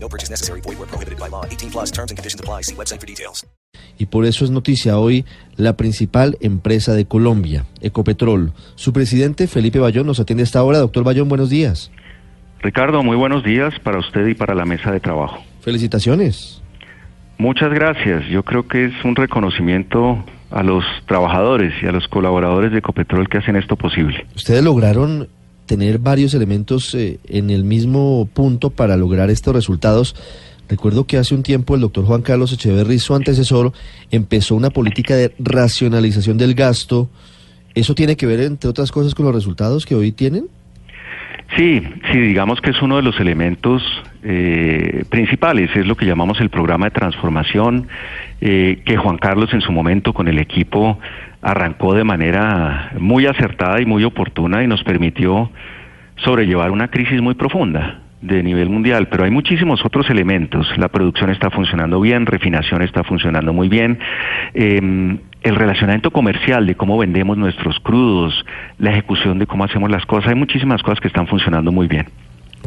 No purchase necessary. Void where prohibited by law. 18 plus terms and conditions apply. See website for details. Y por eso es noticia hoy la principal empresa de Colombia, Ecopetrol. Su presidente, Felipe Bayón, nos atiende a esta hora. Doctor Bayón, buenos días. Ricardo, muy buenos días para usted y para la mesa de trabajo. Felicitaciones. Muchas gracias. Yo creo que es un reconocimiento a los trabajadores y a los colaboradores de Ecopetrol que hacen esto posible. Ustedes lograron tener varios elementos eh, en el mismo punto para lograr estos resultados. Recuerdo que hace un tiempo el doctor Juan Carlos Echeverry, su antecesor, empezó una política de racionalización del gasto. ¿Eso tiene que ver, entre otras cosas, con los resultados que hoy tienen? Sí, sí, digamos que es uno de los elementos eh, principales, es lo que llamamos el programa de transformación, eh, que Juan Carlos en su momento con el equipo arrancó de manera muy acertada y muy oportuna y nos permitió sobrellevar una crisis muy profunda de nivel mundial, pero hay muchísimos otros elementos. La producción está funcionando bien, refinación está funcionando muy bien, eh, el relacionamiento comercial de cómo vendemos nuestros crudos, la ejecución de cómo hacemos las cosas, hay muchísimas cosas que están funcionando muy bien.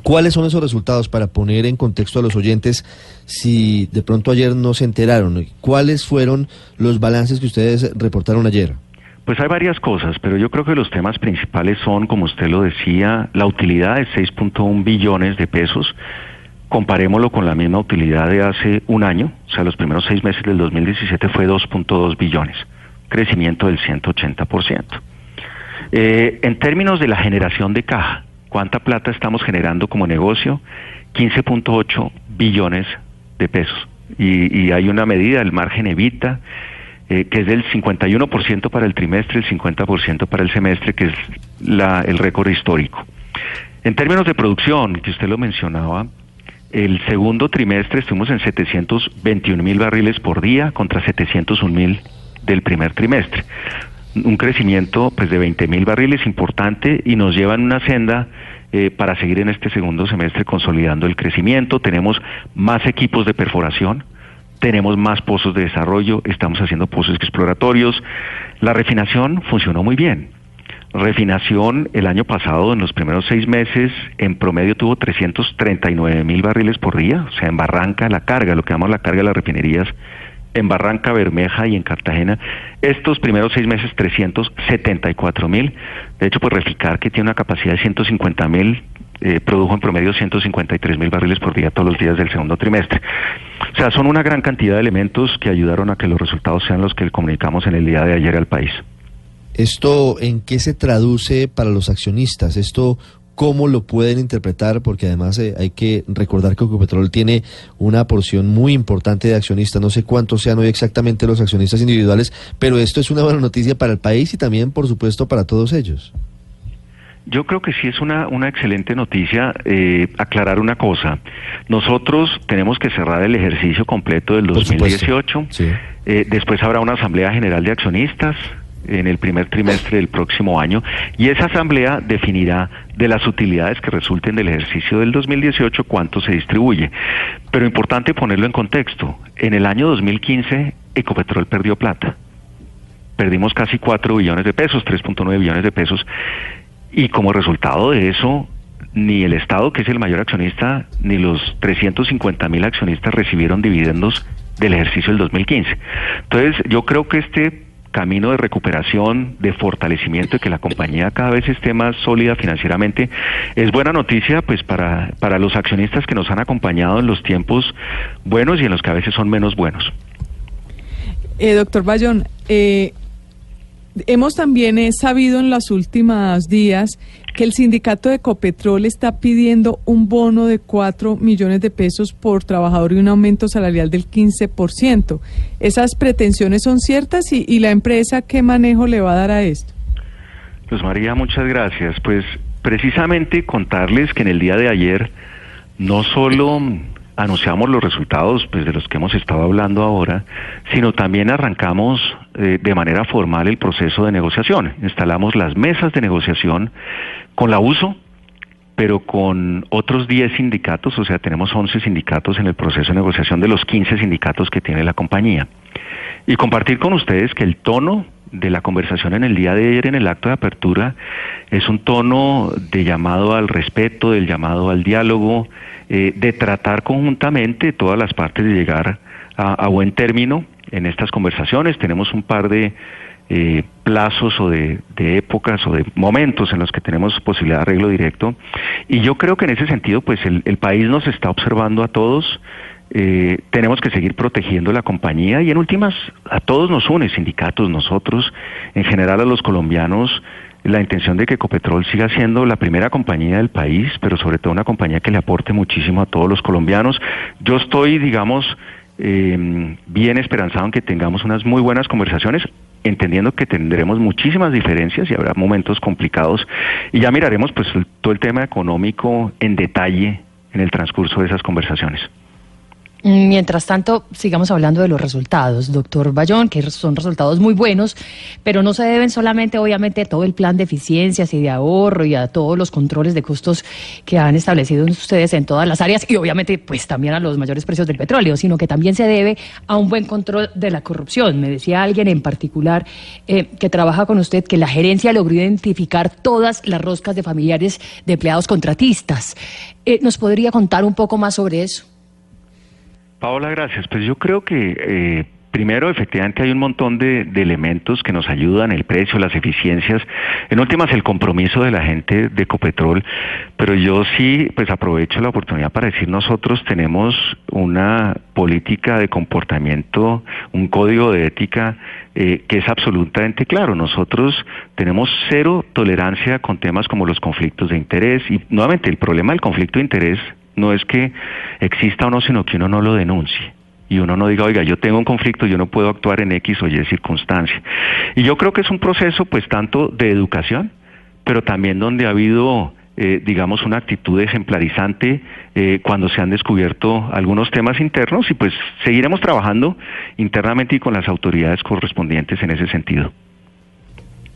¿Cuáles son esos resultados para poner en contexto a los oyentes si de pronto ayer no se enteraron? ¿Cuáles fueron los balances que ustedes reportaron ayer? Pues hay varias cosas, pero yo creo que los temas principales son, como usted lo decía, la utilidad de 6.1 billones de pesos. Comparémoslo con la misma utilidad de hace un año, o sea, los primeros seis meses del 2017 fue 2.2 billones, crecimiento del 180%. Eh, en términos de la generación de caja, ¿cuánta plata estamos generando como negocio? 15.8 billones de pesos. Y, hay una medida, el margen evita, eh, que es del 51% para el trimestre, el 50% para el semestre, que es la, el récord histórico. En términos de producción, que usted lo mencionaba, el segundo trimestre estuvimos en 721 mil barriles por día contra 701 mil del primer trimestre. Un crecimiento pues, de 20 mil barriles importante y nos lleva en una senda eh, para seguir en este segundo semestre consolidando el crecimiento. Tenemos más equipos de perforación, tenemos más pozos de desarrollo, estamos haciendo pozos exploratorios. La refinación funcionó muy bien. Refinación el año pasado, en los primeros seis meses, en promedio tuvo 339 mil barriles por día, o sea, en Barranca la carga, lo que llamamos la carga de las refinerías, en Barranca Bermeja y en Cartagena, estos primeros seis meses 374 mil. De hecho, pues Reficar, que tiene una capacidad de 150 mil, eh, produjo en promedio 153 mil barriles por día todos los días del segundo trimestre. O sea, son una gran cantidad de elementos que ayudaron a que los resultados sean los que comunicamos en el día de ayer al país. ¿Esto en qué se traduce para los accionistas? ¿Esto cómo lo pueden interpretar? Porque además eh, hay que recordar que Ecopetrol tiene una porción muy importante de accionistas. No sé cuántos sean hoy exactamente los accionistas individuales, pero esto es una buena noticia para el país y también, por supuesto, para todos ellos. Yo creo que sí es una, una excelente noticia eh, aclarar una cosa. Nosotros tenemos que cerrar el ejercicio completo del 2018. Sí. Eh, después habrá una asamblea general de accionistas en el primer trimestre del próximo año y esa asamblea definirá de las utilidades que resulten del ejercicio del 2018 cuánto se distribuye. Pero importante ponerlo en contexto. En el año 2015 Ecopetrol perdió plata. Perdimos casi 4 billones de pesos, 3.9 billones de pesos y como resultado de eso ni el Estado, que es el mayor accionista, ni los 350 mil accionistas recibieron dividendos del ejercicio del 2015. Entonces, yo creo que este camino de recuperación, de fortalecimiento, de que la compañía cada vez esté más sólida financieramente, es buena noticia pues para, para los accionistas que nos han acompañado en los tiempos buenos y en los que a veces son menos buenos. Eh, doctor Bayón, eh, hemos también eh, sabido en los últimos días que el sindicato de Ecopetrol está pidiendo un bono de 4 millones de pesos por trabajador y un aumento salarial del 15%. ¿Esas pretensiones son ciertas y, y la empresa qué manejo le va a dar a esto? Pues María, muchas gracias. Pues precisamente contarles que en el día de ayer no solo anunciamos los resultados pues, de los que hemos estado hablando ahora, sino también arrancamos eh, de manera formal el proceso de negociación. Instalamos las mesas de negociación con la uso, pero con otros 10 sindicatos, o sea, tenemos 11 sindicatos en el proceso de negociación de los 15 sindicatos que tiene la compañía. Y compartir con ustedes que el tono de la conversación en el día de ayer en el acto de apertura es un tono de llamado al respeto, del llamado al diálogo, eh, de tratar conjuntamente todas las partes de llegar a, buen término en estas conversaciones. Tenemos un par de eh, plazos o de, épocas o de momentos en los que tenemos posibilidad de arreglo directo. Y yo creo que en ese sentido, pues el, país nos está observando a todos. Eh, tenemos que seguir protegiendo la compañía y en últimas a todos nos une, sindicatos, nosotros, en general a los colombianos, la intención de que Ecopetrol siga siendo la primera compañía del país, pero sobre todo una compañía que le aporte muchísimo a todos los colombianos. Yo estoy, digamos, eh, bien esperanzado en que tengamos unas muy buenas conversaciones, entendiendo que tendremos muchísimas diferencias y habrá momentos complicados y ya miraremos pues todo el tema económico en detalle en el transcurso de esas conversaciones. Mientras tanto, sigamos hablando de los resultados, doctor Bayón, que son resultados muy buenos, pero no se deben solamente, obviamente, a todo el plan de eficiencias y de ahorro y a todos los controles de costos que han establecido ustedes en todas las áreas y, obviamente, pues también a los mayores precios del petróleo, sino que también se debe a un buen control de la corrupción. Me decía alguien en particular eh, que trabaja con usted que la gerencia logró identificar todas las roscas de familiares de empleados contratistas. Eh, ¿Nos podría contar un poco más sobre eso? Paola, gracias. Pues yo creo que eh, primero efectivamente hay un montón de, elementos que nos ayudan, el precio, las eficiencias, en últimas el compromiso de la gente de Ecopetrol, pero yo sí pues aprovecho la oportunidad para decir nosotros tenemos una política de comportamiento, un código de ética eh, que es absolutamente claro. Nosotros tenemos cero tolerancia con temas como los conflictos de interés y nuevamente el problema del conflicto de interés no es que exista o no, sino que uno no lo denuncie y uno no diga, oiga, yo tengo un conflicto, yo no puedo actuar en X o Y circunstancia. Y yo creo que es un proceso, pues, tanto de educación, pero también donde ha habido, eh, digamos, una actitud ejemplarizante eh, cuando se han descubierto algunos temas internos y pues seguiremos trabajando internamente y con las autoridades correspondientes en ese sentido.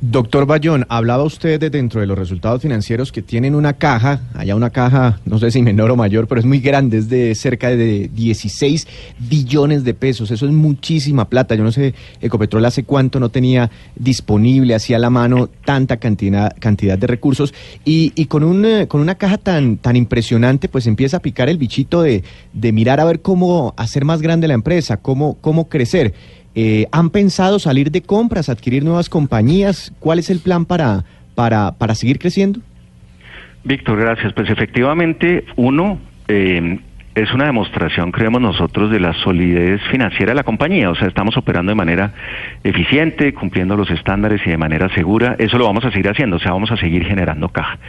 Doctor Bayón, hablaba usted de dentro de los resultados financieros que tienen una caja, allá una caja, no sé si menor o mayor, pero es muy grande, es de cerca de 16 billones de pesos, eso es muchísima plata, yo no sé, Ecopetrol hace cuánto no tenía disponible, hacía la mano tanta cantidad, cantidad de recursos y, y con, un, eh, con una caja tan, tan impresionante, pues empieza a picar el bichito de, de mirar a ver cómo hacer más grande la empresa, cómo, cómo crecer. Eh, ¿Han pensado salir de compras, adquirir nuevas compañías? ¿Cuál es el plan para, para, para seguir creciendo? Víctor, gracias. Pues efectivamente, uno, eh, es una demostración, creemos nosotros, de la solidez financiera de la compañía. O sea, estamos operando de manera eficiente, cumpliendo los estándares y de manera segura. Eso lo vamos a seguir haciendo, o sea, vamos a seguir generando caja.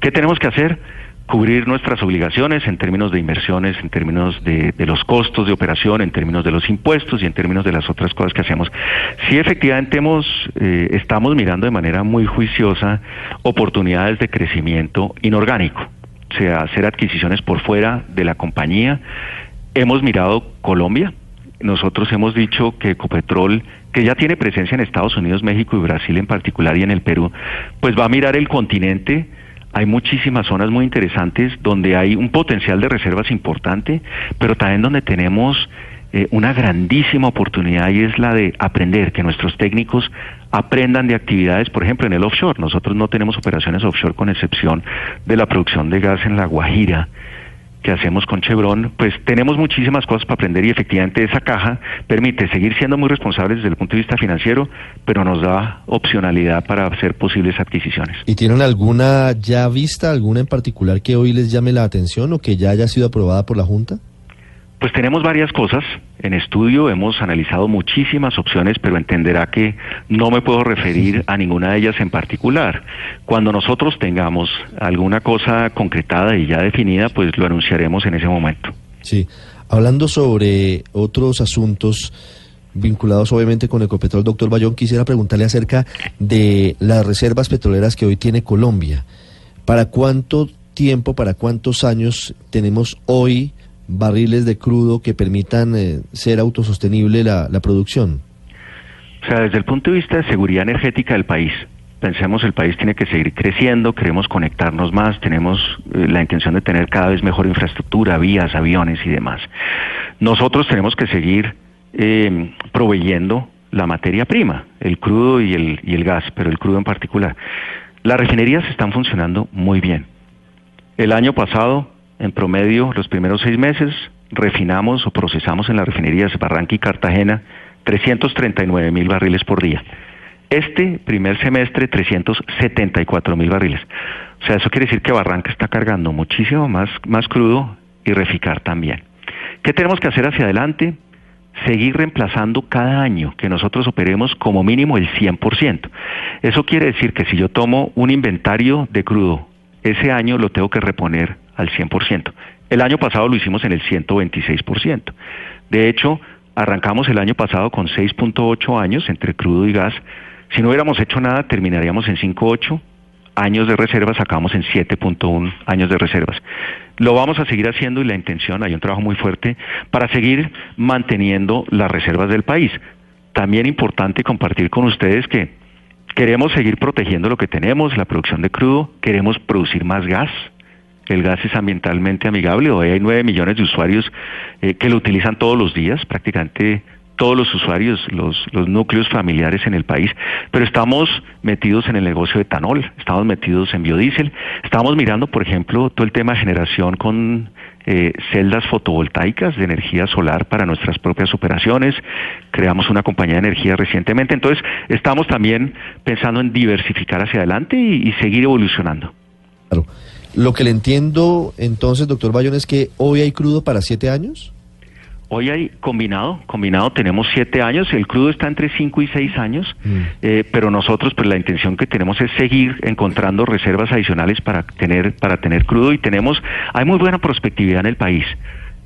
¿Qué tenemos que hacer? Cubrir nuestras obligaciones en términos de inversiones, en términos de, los costos de operación, en términos de los impuestos y en términos de las otras cosas que hacemos. Sí, efectivamente hemos, eh, estamos mirando de manera muy juiciosa oportunidades de crecimiento inorgánico, o sea, hacer adquisiciones por fuera de la compañía. Hemos mirado Colombia, nosotros hemos dicho que Ecopetrol, que ya tiene presencia en Estados Unidos, México y Brasil en particular y en el Perú, pues va a mirar el continente, hay muchísimas zonas muy interesantes donde hay un potencial de reservas importante, pero también donde tenemos eh, una grandísima oportunidad y es la de aprender, que nuestros técnicos aprendan de actividades, por ejemplo, en el offshore. Nosotros no tenemos operaciones offshore con excepción de la producción de gas en La Guajira que hacemos con Chevron, pues tenemos muchísimas cosas para aprender y efectivamente esa caja permite seguir siendo muy responsables desde el punto de vista financiero, pero nos da opcionalidad para hacer posibles adquisiciones. ¿Y tienen alguna ya vista, alguna en particular que hoy les llame la atención o que ya haya sido aprobada por la Junta? Pues tenemos varias cosas en estudio, hemos analizado muchísimas opciones, pero entenderá que no me puedo referir a ninguna de ellas en particular. Cuando nosotros tengamos alguna cosa concretada y ya definida, pues lo anunciaremos en ese momento. Sí, hablando sobre otros asuntos vinculados obviamente con Ecopetrol, doctor Bayón, quisiera preguntarle acerca de las reservas petroleras que hoy tiene Colombia. ¿Para cuánto tiempo, para cuántos años tenemos hoy barriles de crudo que permitan eh, ser autosostenible la, la producción? O sea, desde el punto de vista de seguridad energética del país, pensemos el país tiene que seguir creciendo, queremos conectarnos más, tenemos eh, la intención de tener cada vez mejor infraestructura, vías, aviones y demás. Nosotros tenemos que seguir eh, proveyendo la materia prima, el crudo y el, y el gas, pero el crudo en particular. Las refinerías están funcionando muy bien. El año pasado, en promedio, los primeros seis meses, refinamos o procesamos en las refinerías Barranca y Cartagena 339 mil barriles por día. Este primer semestre, 374 mil barriles. O sea, eso quiere decir que Barranca está cargando muchísimo más, más crudo y Reficar también. ¿Qué tenemos que hacer hacia adelante? Seguir reemplazando cada año que nosotros operemos como mínimo el 100%. Eso quiere decir que si yo tomo un inventario de crudo, ese año lo tengo que reponer al 100%. El año pasado lo hicimos en el 126%. De hecho, arrancamos el año pasado con 6.8 años entre crudo y gas si no hubiéramos hecho nada, terminaríamos en 5.8 años de reservas, acabamos en 7.1 años de reservas. Lo vamos a seguir haciendo y la intención, hay un trabajo muy fuerte para seguir manteniendo las reservas del país. También importante compartir con ustedes que queremos seguir protegiendo lo que tenemos, la producción de crudo, queremos producir más gas. El gas es ambientalmente amigable, hoy hay 9 millones de usuarios eh, que lo utilizan todos los días, prácticamente todos los usuarios, los, los núcleos familiares en el país, pero estamos metidos en el negocio de etanol, estamos metidos en biodiesel, estamos mirando, por ejemplo, todo el tema de generación con eh, celdas fotovoltaicas de energía solar para nuestras propias operaciones, creamos una compañía de energía recientemente, entonces estamos también pensando en diversificar hacia adelante y, y seguir evolucionando. Claro. Lo que le entiendo entonces, doctor Bayón, es que hoy hay crudo para siete años. Hoy hay combinado, combinado tenemos siete años, el crudo está entre cinco y seis años, Mm. eh, pero nosotros pues la intención que tenemos es seguir encontrando reservas adicionales para tener para tener crudo y tenemos hay muy buena prospectividad en el país.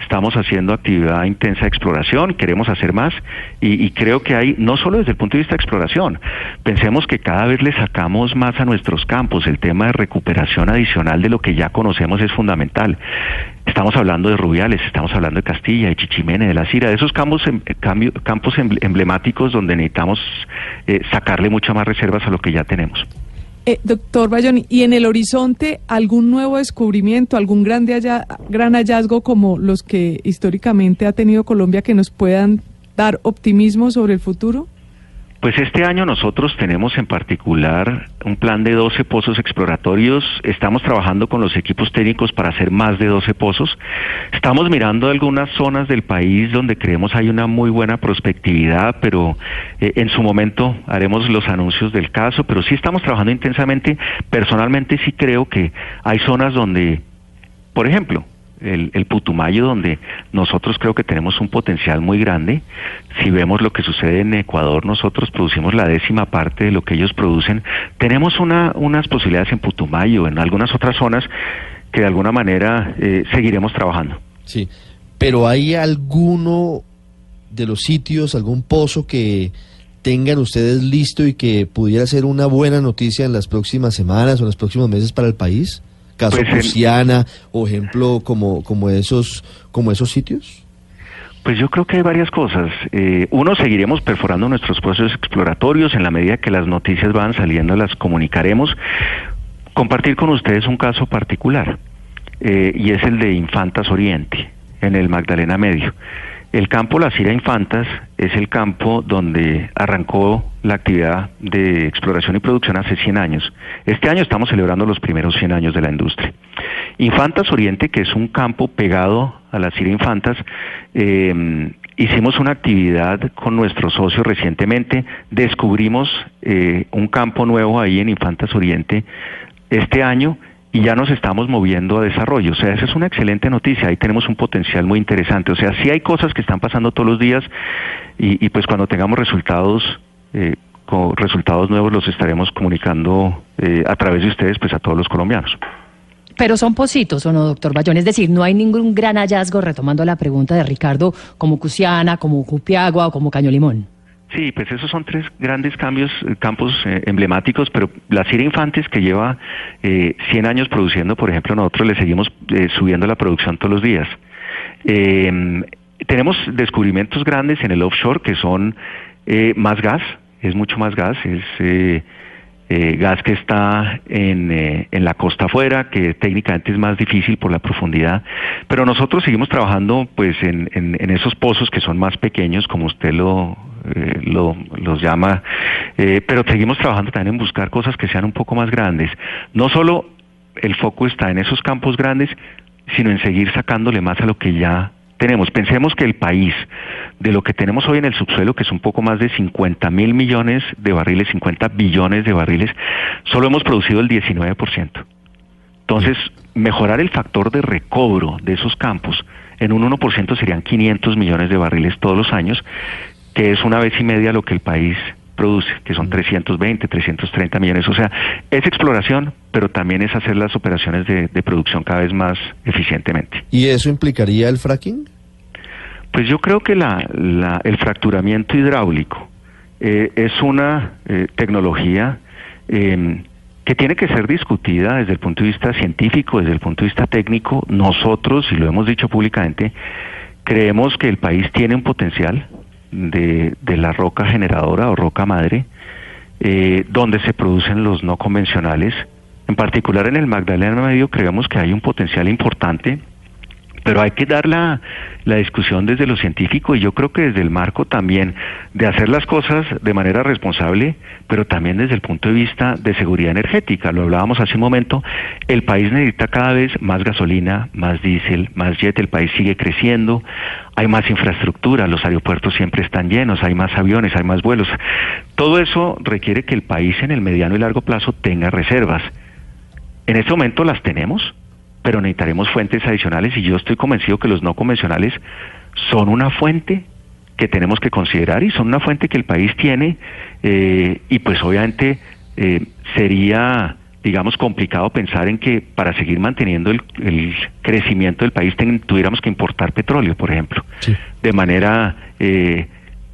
Estamos haciendo actividad intensa de exploración, queremos hacer más y, creo que hay, no solo desde el punto de vista de exploración, pensemos que cada vez le sacamos más a nuestros campos, el tema de recuperación adicional de lo que ya conocemos es fundamental. Estamos hablando de Rubiales, estamos hablando de Castilla, de Chichimene, de La Cira, de esos campos, em- campos emble- emblemáticos donde necesitamos eh, sacarle muchas más reservas a lo que ya tenemos. Eh, doctor Bayón, ¿y en el horizonte algún nuevo descubrimiento, algún gran hallazgo como los que históricamente ha tenido Colombia que nos puedan dar optimismo sobre el futuro? Pues este año nosotros tenemos en particular un plan de 12 pozos exploratorios. Estamos trabajando con los equipos técnicos para hacer más de 12 pozos. Estamos mirando algunas zonas del país donde creemos hay una muy buena prospectividad, pero eh, en su momento haremos los anuncios del caso, pero sí estamos trabajando intensamente. Personalmente sí creo que hay zonas donde, por ejemplo, el, Putumayo, donde nosotros creo que tenemos un potencial muy grande. Si vemos lo que sucede en Ecuador, nosotros producimos la décima parte de lo que ellos producen. Tenemos una, unas posibilidades en Putumayo, en algunas otras zonas, que de alguna manera eh, seguiremos trabajando. Sí, pero ¿hay alguno de los sitios, algún pozo que tengan ustedes listo y que pudiera ser una buena noticia en las próximas semanas o en los próximos meses para el país? Caso Pues, Prusiana o ejemplo como como esos como esos sitios Pues yo creo que hay varias cosas. Eh, uno, seguiremos perforando nuestros procesos exploratorios. En la medida que las noticias van saliendo, las comunicaremos. Compartir con ustedes un caso particular, eh, y es el de Infantas Oriente, en el Magdalena Medio. El campo La Cira Infantas es el campo donde arrancó la actividad de exploración y producción hace 100 años. Este año estamos celebrando los primeros 100 años de la industria. Infantas Oriente, que es un campo pegado a la Cira Infantas, eh, hicimos una actividad con nuestros socios recientemente, descubrimos eh, un campo nuevo ahí en Infantas Oriente este año y ya nos estamos moviendo a desarrollo. O sea, esa es una excelente noticia. Ahí tenemos un potencial muy interesante. O sea, sí hay cosas que están pasando todos los días y, pues cuando tengamos resultados, eh, resultados nuevos los estaremos comunicando eh, a través de ustedes, pues a todos los colombianos. Pero son positos, ¿o no, doctor Bayón? Es decir, no hay ningún gran hallazgo, retomando la pregunta de Ricardo, como Cusiana, como Cupiagua o como Caño Limón. Sí, pues esos son tres grandes cambios, eh, campos eh, emblemáticos, pero la Cira Infantes que lleva eh, 100 años produciendo, por ejemplo, nosotros le seguimos eh, subiendo la producción todos los días. Tenemos descubrimientos grandes en el offshore que son más gas, es mucho más gas, es eh, gas que está en, eh, en la costa afuera, que técnicamente es más difícil por la profundidad, pero nosotros seguimos trabajando pues en, en, en esos pozos que son más pequeños, como usted lo, eh, lo los llama, eh, pero seguimos trabajando también en buscar cosas que sean un poco más grandes. No solo el foco está en esos campos grandes, sino en seguir sacándole más a lo que ya tenemos. Pensemos que el país, de lo que tenemos hoy en el subsuelo, que es un poco más de 50 mil millones de barriles, 50 billones de barriles, solo hemos producido el 19%. Entonces, mejorar el factor de recobro de esos campos en un 1% serían 500 millones de barriles todos los años, que es una vez y media lo que el país produce, que son 320, 330 millones. O sea, es exploración, pero también es hacer las operaciones de, de producción cada vez más eficientemente. ¿Y eso implicaría el fracking? Pues yo creo que la, la, el fracturamiento hidráulico eh, es una eh, tecnología eh, que tiene que ser discutida desde el punto de vista científico, desde el punto de vista técnico. Nosotros, y lo hemos dicho públicamente, creemos que el país tiene un potencial de, de la roca generadora o roca madre, eh, donde se producen los no convencionales. En particular en el Magdalena Medio creemos que hay un potencial importante pero hay que dar la, discusión desde lo científico y yo creo que desde el marco también de hacer las cosas de manera responsable, pero también desde el punto de vista de seguridad energética. Lo hablábamos hace un momento, el país necesita cada vez más gasolina, más diésel, más jet, el país sigue creciendo, hay más infraestructura, los aeropuertos siempre están llenos, hay más aviones, hay más vuelos. Todo eso requiere que el país en el mediano y largo plazo tenga reservas. En este momento las tenemos, pero necesitaremos fuentes adicionales y yo estoy convencido que los no convencionales son una fuente que tenemos que considerar y son una fuente que el país tiene eh, y pues obviamente eh, sería digamos complicado pensar en que para seguir manteniendo el, el crecimiento del país ten, tuviéramos que importar petróleo por ejemplo. Sí. de manera eh,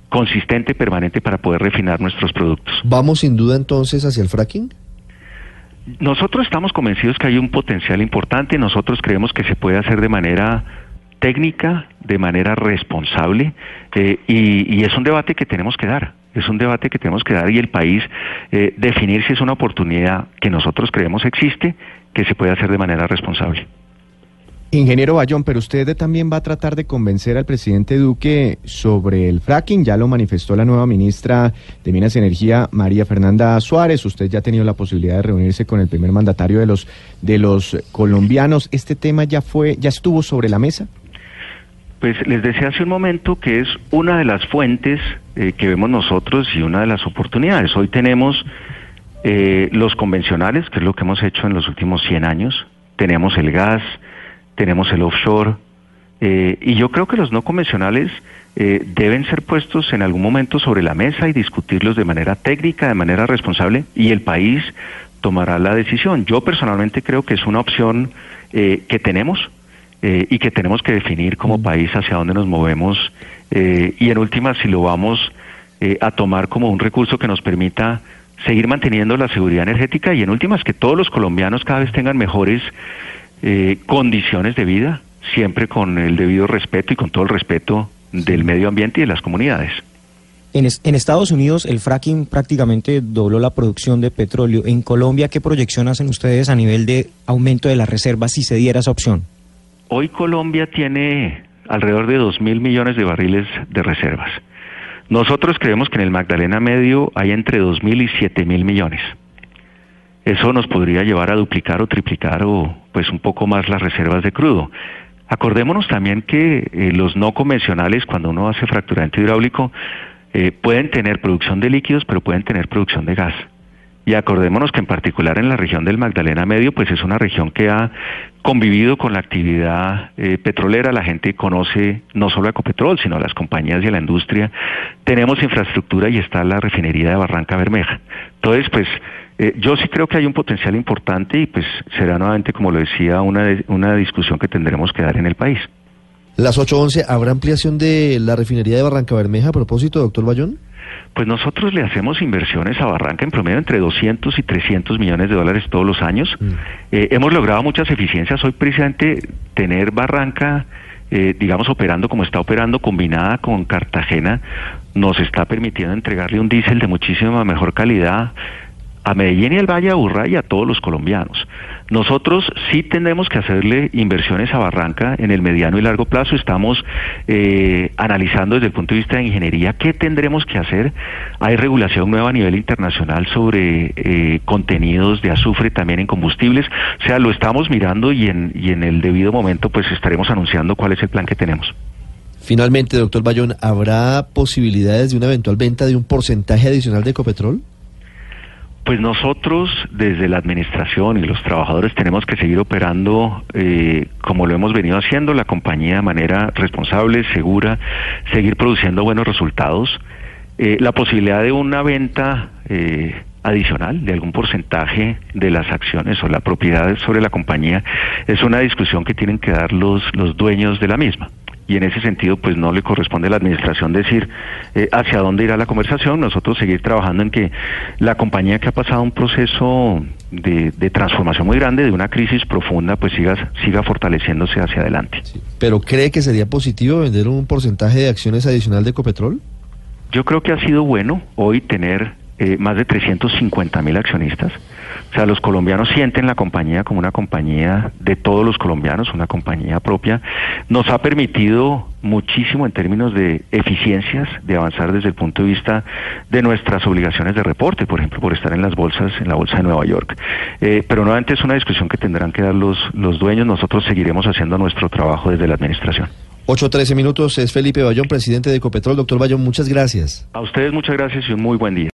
consistente permanente para poder refinar nuestros productos. Vamos sin duda entonces hacia el fracking nosotros estamos convencidos que hay un potencial importante, nosotros creemos que se puede hacer de manera técnica, de manera responsable, eh, y, es un debate que tenemos que dar, es un debate que tenemos que dar y el país eh, definir si es una oportunidad que nosotros creemos existe, que se puede hacer de manera responsable. Ingeniero Bayón, pero usted también va a tratar de convencer al presidente Duque sobre el fracking. Ya lo manifestó la nueva ministra de Minas y Energía, María Fernanda Suárez. Usted ya ha tenido la posibilidad de reunirse con el primer mandatario de los de los colombianos. ¿Este tema ya fue, ya estuvo sobre la mesa? Pues les decía hace un momento que es una de las fuentes eh, que vemos nosotros y una de las oportunidades. Hoy tenemos eh, los convencionales, que es lo que hemos hecho en los últimos 100 años. Tenemos el gas, tenemos el offshore, eh, y yo creo que los no convencionales eh, deben ser puestos en algún momento sobre la mesa y discutirlos de manera técnica, de manera responsable, y el país tomará la decisión. Yo personalmente creo que es una opción eh, que tenemos y que tenemos que definir como país hacia dónde nos movemos, y en última, si lo vamos a tomar como un recurso que nos permita seguir manteniendo la seguridad energética, y en últimas, que todos los colombianos cada vez tengan mejores eh, condiciones de vida, siempre con el debido respeto y con todo el respeto del medio ambiente y de las comunidades. En, es, en, Estados Unidos el fracking prácticamente dobló la producción de petróleo. En Colombia, ¿qué proyección hacen ustedes a nivel de aumento de las reservas si se diera esa opción? Hoy Colombia tiene alrededor de 2 mil millones de barriles de reservas. Nosotros creemos que en el Magdalena Medio hay entre 2 mil y 7 mil millones eso nos podría llevar a duplicar o triplicar o pues un poco más las reservas de crudo. Acordémonos también que eh, los no convencionales, cuando uno hace fracturamiento hidráulico, eh, pueden tener producción de líquidos, pero pueden tener producción de gas. Y acordémonos que en particular en la región del Magdalena Medio, pues es una región que ha convivido con la actividad eh, petrolera, la gente conoce no solo a Ecopetrol, sino a las compañías y a la industria. Tenemos infraestructura y está la refinería de Barranca Bermeja. Entonces, pues eh, yo sí creo que hay un potencial importante y pues será nuevamente, como lo decía, una, una discusión que tendremos que dar en el país. Las 8.11, ¿habrá ampliación de la refinería de Barranca Bermeja a propósito, doctor Bayón? Pues nosotros le hacemos inversiones a Barranca en promedio entre 200 y 300 millones de dólares todos los años. Mm. Eh, hemos logrado muchas eficiencias. Hoy precisamente tener Barranca eh, digamos, operando como está operando, combinada con Cartagena, nos está permitiendo entregarle un diésel de muchísima mejor calidad a Medellín y al Valle de Aburrá y a todos los colombianos. Nosotros sí tendremos que hacerle inversiones a Barranca en el mediano y largo plazo. Estamos eh, analizando desde el punto de vista de ingeniería qué tendremos que hacer. Hay regulación nueva a nivel internacional sobre eh, contenidos de azufre también en combustibles. O sea, lo estamos mirando y en, y en el debido momento pues estaremos anunciando cuál es el plan que tenemos. Finalmente, doctor Bayón, ¿habrá posibilidades de una eventual venta de un porcentaje adicional de Ecopetrol? Pues nosotros desde la administración y los trabajadores tenemos que seguir operando eh, como lo hemos venido haciendo, la compañía de manera responsable, segura, seguir produciendo buenos resultados. Eh, la posibilidad de una venta eh, adicional de algún porcentaje de las acciones o la propiedad sobre la compañía es una discusión que tienen que dar los, los dueños de la misma y en ese sentido pues no le corresponde a la administración decir eh, hacia dónde irá la conversación, nosotros seguir trabajando en que la compañía que ha pasado un proceso de, de transformación muy grande, de una crisis profunda, pues siga, siga fortaleciéndose hacia adelante. ¿Pero cree que sería positivo vender un porcentaje de acciones adicional de Ecopetrol? Yo creo que ha sido bueno hoy tener eh, más de 350 mil accionistas. O sea, los colombianos sienten la compañía como una compañía de todos los colombianos, una compañía propia. Nos ha permitido muchísimo en términos de eficiencias, de avanzar desde el punto de vista de nuestras obligaciones de reporte, por ejemplo, por estar en las bolsas, en la bolsa de Nueva York. Eh, pero nuevamente es una discusión que tendrán que dar los, los dueños. Nosotros seguiremos haciendo nuestro trabajo desde la administración. 8.13 minutos, es Felipe Bayón, presidente de Ecopetrol. Doctor Bayón, muchas gracias. A ustedes muchas gracias y un muy buen día.